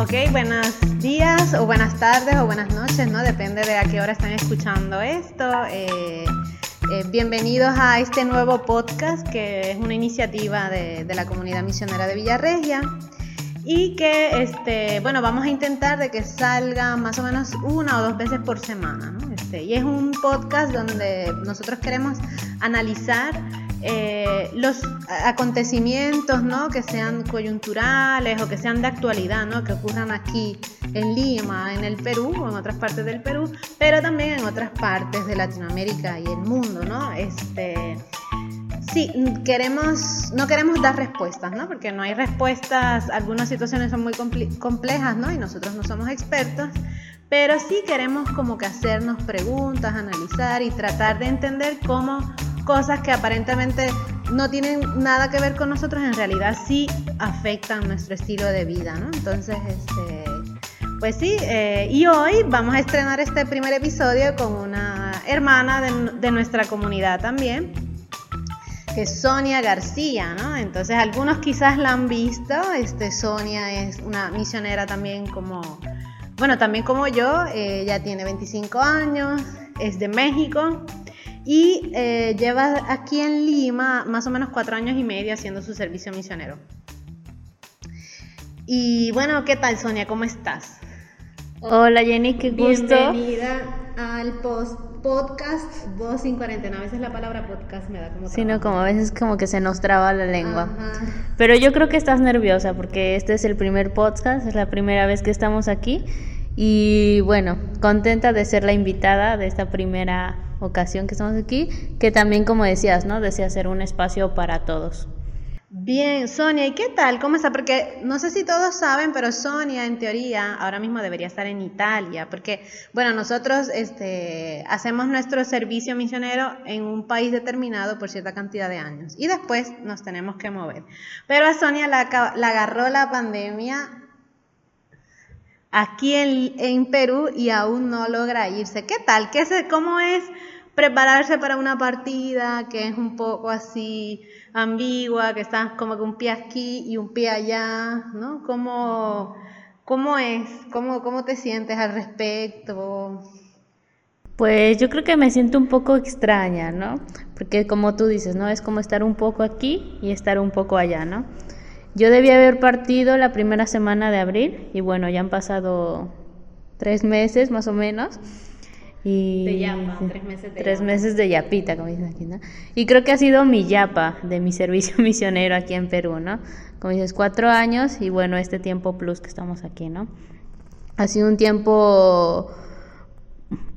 Ok, buenos días o buenas tardes o buenas noches, ¿no? Depende de a qué hora están escuchando esto. Eh, eh, bienvenidos a este nuevo podcast que es una iniciativa de, la comunidad misionera de Villarregia y que, este, bueno, vamos a intentar de que salga más o menos una o dos veces por semana, ¿no? Este, y es un podcast donde nosotros queremos analizar eh, los acontecimientos ¿no? que sean coyunturales o que sean de actualidad, ¿no? que ocurran aquí en Lima, en el Perú o en otras partes del Perú, pero también en otras partes de Latinoamérica y el mundo. ¿no? Este, sí, queremos, no queremos dar respuestas, ¿no? porque no hay respuestas, algunas situaciones son muy complejas ¿no? y nosotros no somos expertos. Pero sí queremos como que hacernos preguntas, analizar y tratar de entender cómo cosas que aparentemente no tienen nada que ver con nosotros, en realidad sí afectan nuestro estilo de vida, ¿no? Entonces, este, pues sí, eh, y hoy vamos a estrenar este primer episodio con una hermana de, de nuestra comunidad también, que es Sonia García, ¿no? Entonces algunos quizás la han visto, este, Sonia es una misionera también como, bueno, también como yo, ella tiene 25 años, es de México, y eh, lleva aquí en Lima más o menos cuatro años y medio haciendo su servicio misionero. Y bueno, ¿qué tal Sonia? ¿Cómo estás? Hola Jenny, qué gusto. Bienvenida al post podcast Voz sin cuarentena. A veces la palabra podcast me da como... Sí, no, como a veces como que se nos traba la lengua. Pero yo creo que estás nerviosa porque este es el primer podcast, es la primera vez que estamos aquí. Y bueno, contenta de ser la invitada de esta primera ocasión que estamos aquí, que también, como decías, ¿no? Desea ser un espacio para todos. Bien, Sonia, ¿y qué tal? ¿Cómo está? Porque no sé si todos saben, pero Sonia en teoría ahora mismo debería estar en Italia, porque bueno, nosotros este, hacemos nuestro servicio misionero en un país determinado por cierta cantidad de años y después nos tenemos que mover. Pero a Sonia la, la agarró la pandemia aquí en, Perú y aún no logra irse. ¿Qué tal? ¿Qué se, ¿Cómo es prepararse para una partida que es un poco así ambigua, que estás como con un pie aquí y un pie allá, ¿no? ¿Cómo, cómo es? ¿Cómo, ¿Cómo te sientes al respecto? Pues yo creo que me siento un poco extraña, ¿no? Porque como tú dices, ¿no? Es como estar un poco aquí y estar un poco allá, ¿no? Yo debía haber partido la primera semana de abril y bueno, ya han pasado tres meses más o menos. Y de yapa, tres meses de Tres meses de yapita, como dicen aquí, ¿no? Y creo que ha sido mi yapa de mi servicio misionero aquí en Perú, ¿no? Como dices, cuatro años y bueno, este tiempo plus que estamos aquí, ¿no? Ha sido un tiempo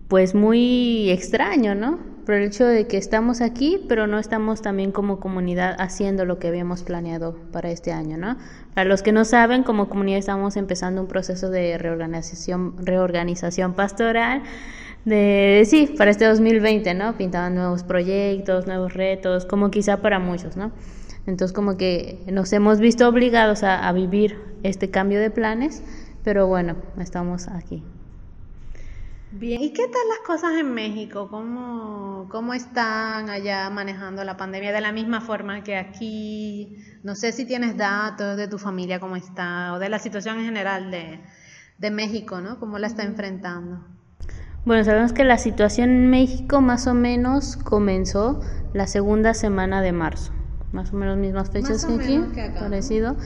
pues muy extraño, ¿no? Por el hecho de que estamos aquí, pero no estamos también como comunidad haciendo lo que habíamos planeado para este año, ¿no? Para los que no saben, como comunidad estamos empezando un proceso de reorganización, reorganización pastoral, de, sí, para este 2020, ¿no? Pintaban nuevos proyectos, nuevos retos, como quizá para muchos, ¿no? Entonces como que nos hemos visto obligados a, a vivir este cambio de planes, pero bueno, estamos aquí. Bien, ¿y qué tal las cosas en México? ¿Cómo, ¿Cómo están allá manejando la pandemia de la misma forma que aquí? No sé si tienes datos de tu familia, cómo está, o de la situación en general de, de México, ¿no? ¿Cómo la está enfrentando? Bueno, sabemos que la situación en México más o menos comenzó la segunda semana de marzo, más o menos mismas fechas que aquí, parecido.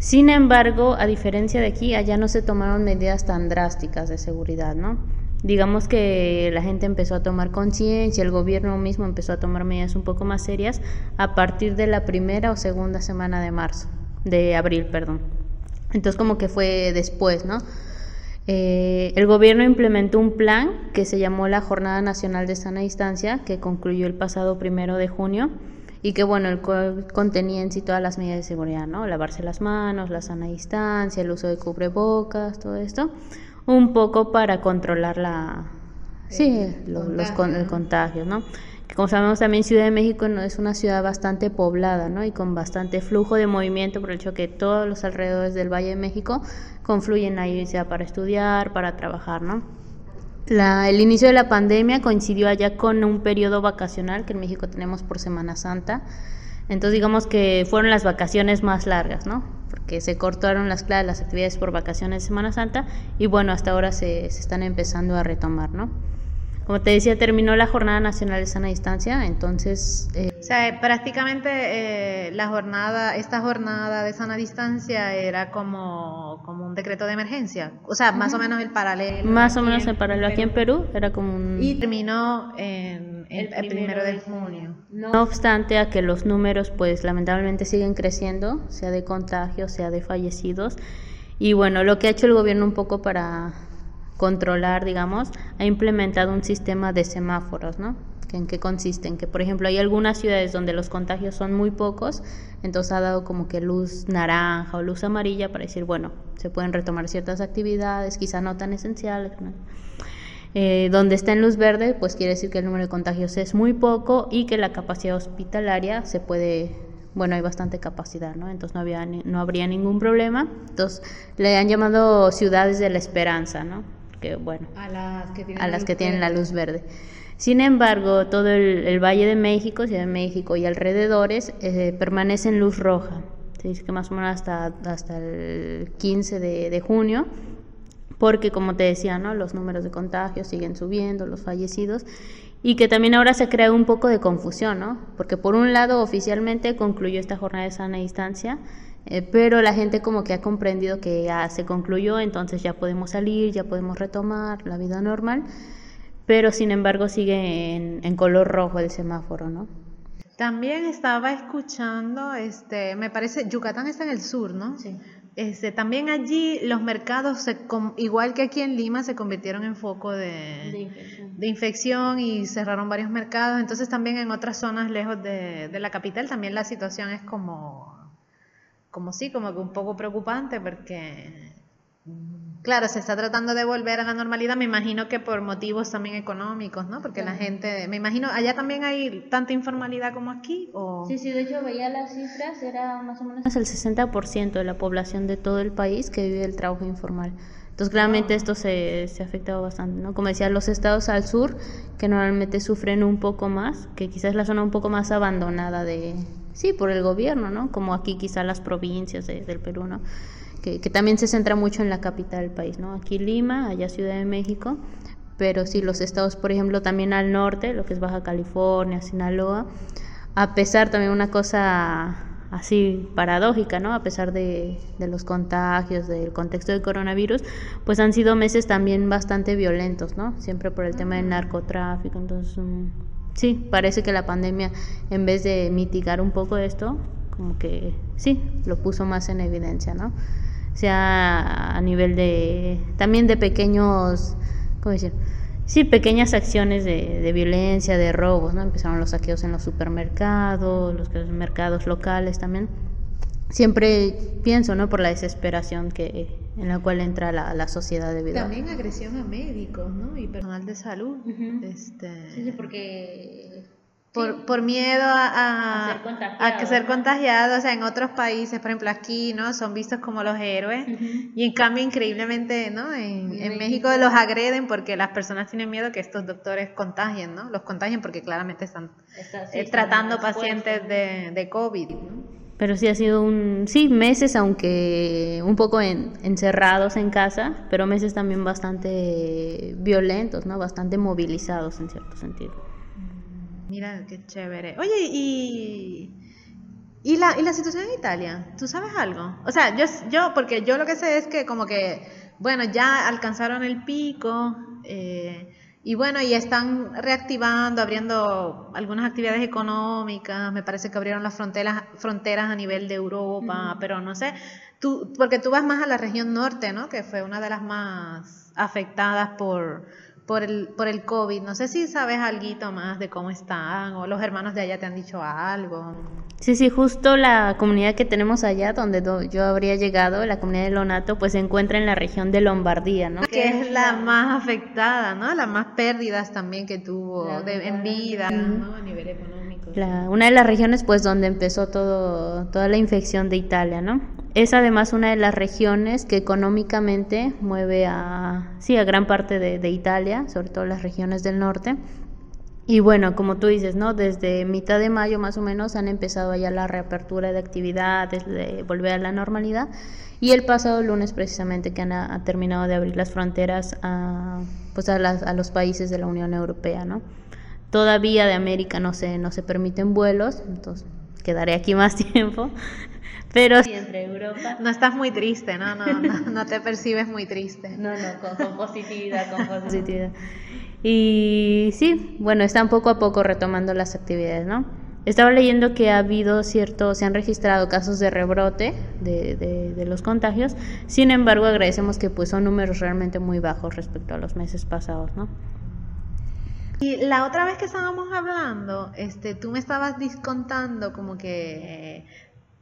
Sin embargo, a diferencia de aquí, allá no se tomaron medidas tan drásticas de seguridad, ¿no? Digamos que la gente empezó a tomar conciencia, el gobierno mismo empezó a tomar medidas un poco más serias a partir de la primera o segunda semana de marzo, de abril, perdón. Entonces como que fue después, ¿no? Eh, el gobierno implementó un plan que se llamó la Jornada Nacional de Sana Distancia, que concluyó el pasado primero de junio y que bueno, el contenía en sí todas las medidas de seguridad, ¿no? Lavarse las manos, la sana distancia, el uso de cubrebocas, todo esto un poco para controlar la sí los, contagio, el contagio no que como sabemos también Ciudad de México no es una ciudad bastante poblada no y con bastante flujo de movimiento por el hecho que todos los alrededores del Valle de México confluyen ahí sea para estudiar para trabajar no la, el inicio de la pandemia coincidió allá con un periodo vacacional que en México tenemos por Semana Santa Entonces digamos que fueron las vacaciones más largas, ¿no? Porque se cortaron las clases, las actividades por vacaciones de Semana Santa y bueno, hasta ahora se, se están empezando a retomar, ¿no? Como te decía, terminó la Jornada Nacional de Sana Distancia, entonces... Eh, o sea, prácticamente eh, la jornada, esta jornada de sana distancia era como, como un decreto de emergencia, o sea, más o menos el paralelo. Más o menos el paralelo aquí en Perú, era como un... Y terminó en, el, primero, de junio. No obstante a que los números, pues lamentablemente siguen creciendo, sea de contagios, sea de fallecidos. Y bueno, lo que ha hecho el gobierno un poco para controlar, digamos, ha implementado un sistema de semáforos, ¿no? ¿En qué consisten? Que, por ejemplo, hay algunas ciudades donde los contagios son muy pocos, entonces ha dado como que luz naranja o luz amarilla para decir, bueno, se pueden retomar ciertas actividades, quizá no tan esenciales. Eh, donde está en luz verde, pues quiere decir que el número de contagios es muy poco y que la capacidad hospitalaria se puede, bueno, hay bastante capacidad, ¿no? Entonces no, había, no habría ningún problema. Entonces le han llamado ciudades de la esperanza, ¿no? bueno, a las que tienen, a las que tienen la luz verde. Sin embargo, todo el, Valle de México, Ciudad de México y alrededores eh, permanece en luz roja. Se dice que más o menos hasta, hasta el 15 de, junio, porque como te decía, ¿no? los números de contagios siguen subiendo, los fallecidos, y que también ahora se crea un poco de confusión, ¿no? porque por un lado oficialmente concluyó esta jornada de sana distancia, eh, pero la gente como que ha comprendido que ya se concluyó, entonces ya podemos salir, ya podemos retomar la vida normal, pero sin embargo sigue en, color rojo el semáforo, ¿no? También estaba escuchando, este, me parece, Yucatán está en el sur, ¿no? Sí. Este, también allí los mercados, se, igual que aquí en Lima, se convirtieron en foco de, de, infección. y cerraron varios mercados. Entonces también en otras zonas lejos de, de la capital también la situación es como como sí, como que un poco preocupante porque, claro, se está tratando de volver a la normalidad, me imagino que por motivos también económicos, ¿no? Porque la gente, me imagino, allá también hay tanta informalidad como aquí, ¿o? Sí, sí, de hecho veía las cifras, era más o menos el 60% de la población de todo el país que vive el trabajo informal. Entonces, claramente esto se, se ha afectado bastante, ¿no? Como decía, los estados al sur, que normalmente sufren un poco más, que quizás es la zona un poco más abandonada de, sí, por el gobierno, ¿no? Como aquí quizá las provincias del Perú, ¿no? Que, también se centra mucho en la capital del país, ¿no? Aquí Lima, allá Ciudad de México, pero sí los estados, por ejemplo, también al norte, lo que es Baja California, Sinaloa, a pesar también una cosa así paradójica, ¿no? A pesar de, de, los contagios, del contexto del coronavirus, pues han sido meses también bastante violentos, ¿no? Siempre por el tema del narcotráfico, entonces sí, parece que la pandemia, en vez de mitigar un poco esto, como que sí, lo puso más en evidencia, ¿no? Sea, a nivel de, también de pequeños, ¿cómo decir? Sí, pequeñas acciones de, de violencia, de robos, ¿no? Empezaron los saqueos en los supermercados, los mercados locales también siempre pienso, ¿no? Por la desesperación que en la cual entra la, la sociedad debido También agresión a médicos, ¿no? Y personal de salud. este... Sí, porque... Por, por miedo a, a, que ser contagiados, o sea, en otros países, por ejemplo aquí, ¿no? Son vistos como los héroes y en cambio increíblemente, ¿no? En, en México los agreden porque las personas tienen miedo que estos doctores contagien, ¿no? Los contagien porque claramente están eh, tratando pacientes de, de COVID, ¿no? Pero sí ha sido un, sí, meses, aunque un poco encerrados en casa, pero meses también bastante violentos, ¿no? Bastante movilizados en cierto sentido. Mira, qué chévere. Oye, y... ¿Y la, ¿Y la situación en Italia? ¿Tú sabes algo? O sea, yo, yo, porque yo lo que sé es que como que, bueno, ya alcanzaron el pico, eh, y bueno, y están reactivando, abriendo algunas actividades económicas, me parece que abrieron las fronteras, fronteras a nivel de Europa, pero no sé, tú, porque tú vas más a la región norte, ¿no? Que fue una de las más afectadas por, por el, por el COVID. No sé si sabes algo más de cómo están o los hermanos de allá te han dicho algo. Sí, sí, justo la comunidad que tenemos allá, donde yo habría llegado, la comunidad de Lonato, pues se encuentra en la región de Lombardía, ¿no? Que es la más afectada, ¿no? La más pérdidas también que tuvo de, en vida, ¿no? A nivel económico. una de las regiones, pues, donde empezó todo, toda la infección de Italia, ¿no? Es además una de las regiones que económicamente mueve a, sí, a gran parte de, Italia, sobre todo las regiones del norte. Y bueno, como tú dices, ¿no? Desde mitad de mayo más o menos han empezado ya la reapertura de actividades, de volver a la normalidad. Y el pasado lunes precisamente que han terminado de abrir las fronteras a, pues a, a, los países de la Unión Europea, ¿no? Todavía de América no se, no se permiten vuelos, entonces quedaré aquí más tiempo. Pero sí, entre Europa. No estás muy triste, ¿no? No, no, te percibes muy triste. No, no, con, positividad, con positividad. Y sí, bueno, están poco a poco retomando las actividades, ¿no? Estaba leyendo que ha habido cierto, se han registrado casos de rebrote de, de, de, los contagios, sin embargo agradecemos que pues son números realmente muy bajos respecto a los meses pasados, ¿no? Y la otra vez que estábamos hablando, este, tú me estabas discontando como que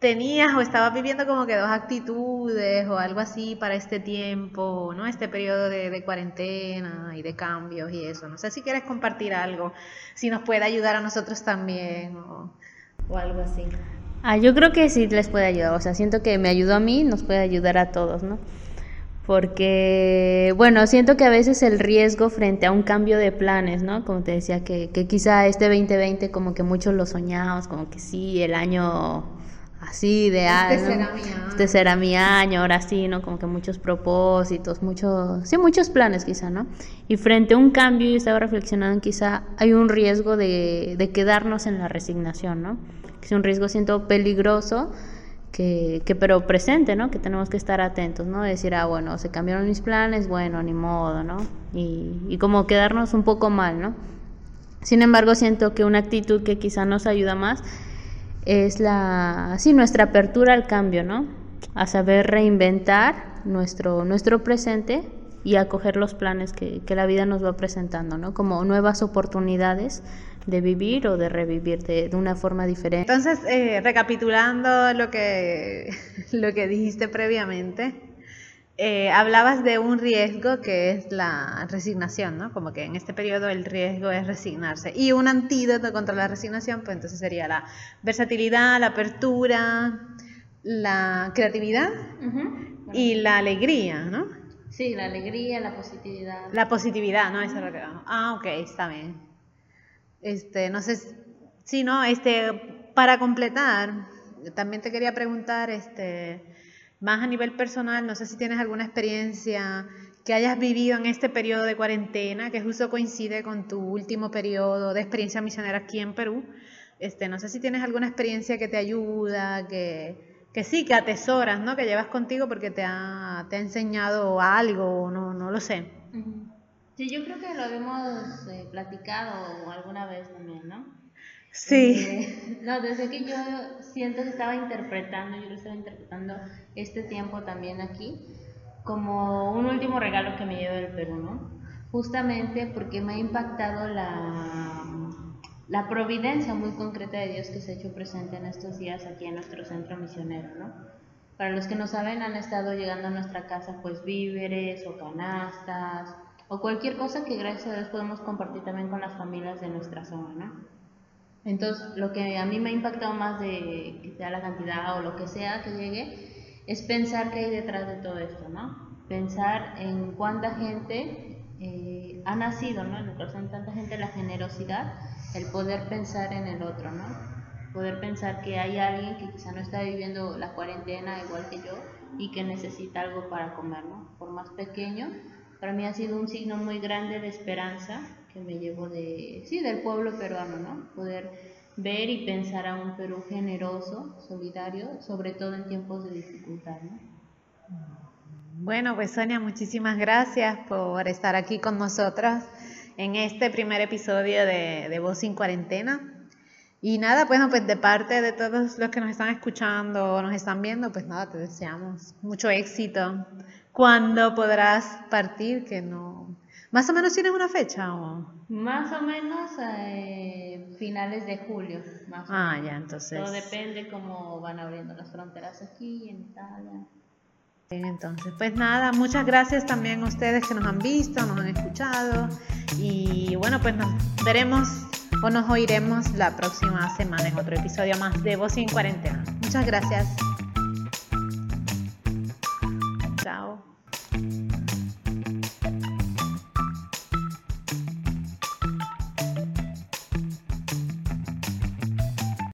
tenías o estabas viviendo como que dos actitudes o algo así para este tiempo, ¿no? Este periodo de, cuarentena y de cambios y eso. No sé si quieres compartir algo, si nos puede ayudar a nosotros también o, algo así. Ah, yo creo que sí les puede ayudar. O sea, siento que me ayudó a mí, nos puede ayudar a todos, ¿no? Porque, bueno, siento que a veces el riesgo frente a un cambio de planes, ¿no? Como te decía, que, que quizá este 2020 como que muchos lo soñamos, como que sí, el año así ideal. Este será mi año. Este será mi año, ahora sí, ¿no? Como que muchos propósitos, muchos, sí, muchos planes quizá, ¿no? Y frente a un cambio, yo estaba reflexionando, quizá hay un riesgo de, de quedarnos en la resignación, ¿no? Que es un riesgo, siento, peligroso. Que, que, pero presente, ¿no? Que tenemos que estar atentos, ¿no? Decir, ah, bueno, se cambiaron mis planes, bueno, ni modo, ¿no? Y, y como quedarnos un poco mal, ¿no? Sin embargo, siento que una actitud que quizá nos ayuda más es la, sí, nuestra apertura al cambio, ¿no? A saber reinventar nuestro, nuestro presente y acoger los planes que, que, la vida nos va presentando, ¿no? Como nuevas oportunidades de vivir o de revivir de, de una forma diferente. Entonces, eh, recapitulando lo que, lo que dijiste previamente, eh, hablabas de un riesgo que es la resignación, ¿no? Como que en este periodo el riesgo es resignarse. Y un antídoto contra la resignación, pues entonces sería la versatilidad, la apertura, la creatividad y la alegría, ¿no? Sí, la alegría, la positividad. La positividad, ¿no? Eso es lo que Ah, ok, está bien. Este, no sé, sí, no, este, para completar, también te quería preguntar, este, más a nivel personal, no sé si tienes alguna experiencia que hayas vivido en este periodo de cuarentena, que justo coincide con tu último periodo de experiencia misionera aquí en Perú. Este, no sé si tienes alguna experiencia que te ayuda, que, que sí, que atesoras, ¿no? Que llevas contigo porque te ha, te ha enseñado algo, no, no lo sé. Sí, yo creo que lo habíamos eh, platicado alguna vez también, ¿no? Sí. Eh, no, desde que yo siento que estaba interpretando, yo lo estaba interpretando este tiempo también aquí, como un último regalo que me llevo del Perú, ¿no? Justamente porque me ha impactado la, la providencia muy concreta de Dios que se ha hecho presente en estos días aquí en nuestro centro misionero, ¿no? Para los que no saben, han estado llegando a nuestra casa pues víveres o canastas o cualquier cosa que gracias a Dios podemos compartir también con las familias de nuestra zona, ¿no? Entonces, lo que a mí me ha impactado más de que sea la cantidad o lo que sea que llegue, es pensar qué hay detrás de todo esto, ¿no? Pensar en cuánta gente eh, ha nacido, ¿no? En el corazón de tanta gente la generosidad, el poder pensar en el otro, ¿no? Poder pensar que hay alguien que quizá no está viviendo la cuarentena igual que yo y que necesita algo para comer, ¿no? Por más pequeño, para mí ha sido un signo muy grande de esperanza que me llevo de, sí, del pueblo peruano, ¿no? Poder ver y pensar a un Perú generoso, solidario, sobre todo en tiempos de dificultad, ¿no? Bueno, pues Sonia, muchísimas gracias por estar aquí con nosotros en este primer episodio de, de Voz sin Cuarentena. Y nada, pues, pues de parte de todos los que nos están escuchando o nos están viendo, pues nada, te deseamos mucho éxito. ¿Cuándo podrás partir? Que no, ¿Más o menos tienes una fecha? O? Más o menos eh, finales de julio. ah, ya, entonces. Todo depende cómo van abriendo las fronteras aquí en Italia. Bien, entonces, pues nada, muchas gracias también a ustedes que nos han visto, nos han escuchado. Y bueno, pues nos veremos o nos oiremos la próxima semana en otro episodio más de Voz en Cuarentena. Muchas gracias.